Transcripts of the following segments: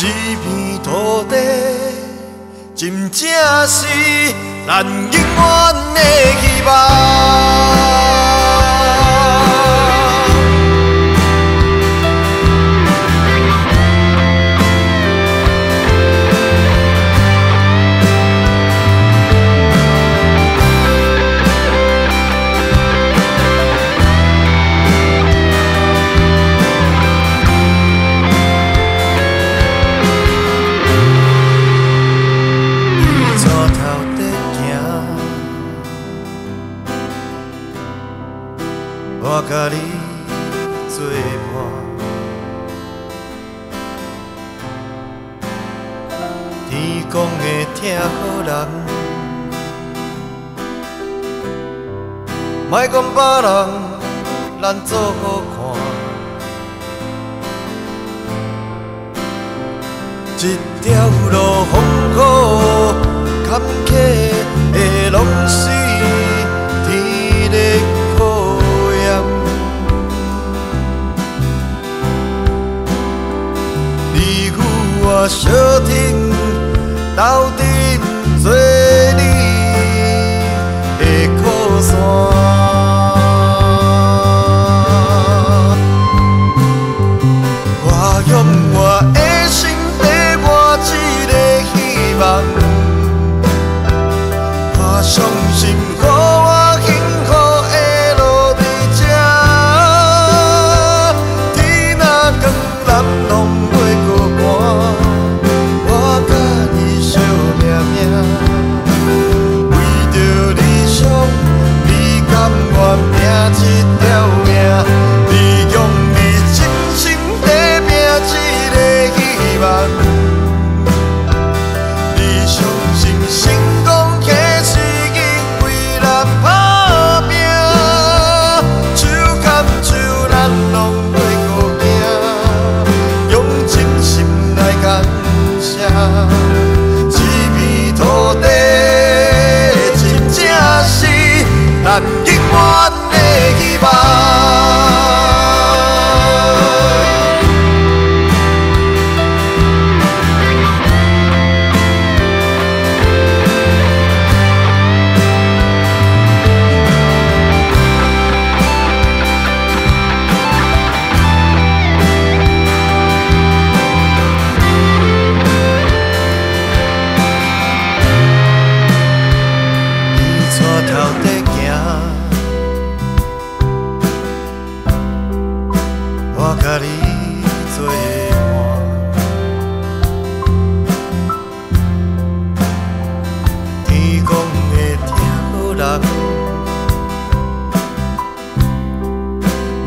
一片土地，真正是咱永远的希望。我甲你作伴，天公会疼好人，莫讲别人咱做好看，一条路风雨坎坷的拢是我小艇斗阵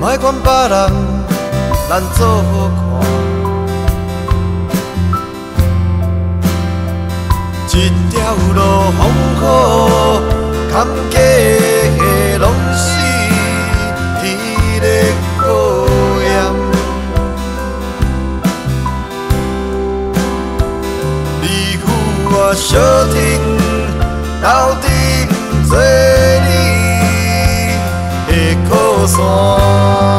别管别人，咱做好看。一条路风雨坎坷我相挺，到底做你的靠山。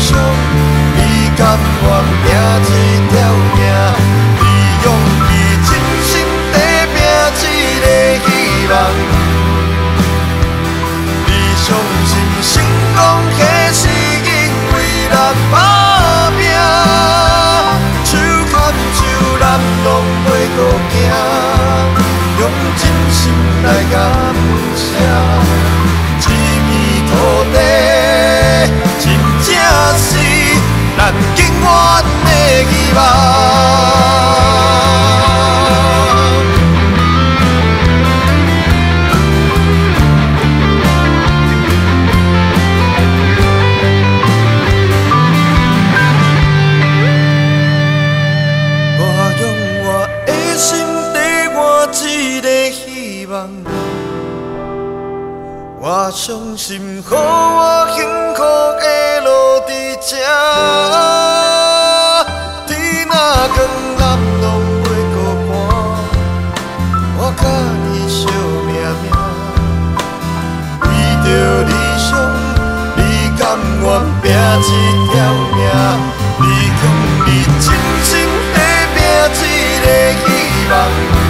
你甘愿拼一条命，你用你真心地拼一个希望，你相信成功，那是因为咱打拼，手牵手咱拢袂孤行，用真心来感谢。咱永远的希望。我用我的心底，我一个希望。我相信，予我幸福。家天那，更难拢袂孤单，我甲你相命命，为着理想，你甘愿拼一条命？你讲你真心在拼一个希望。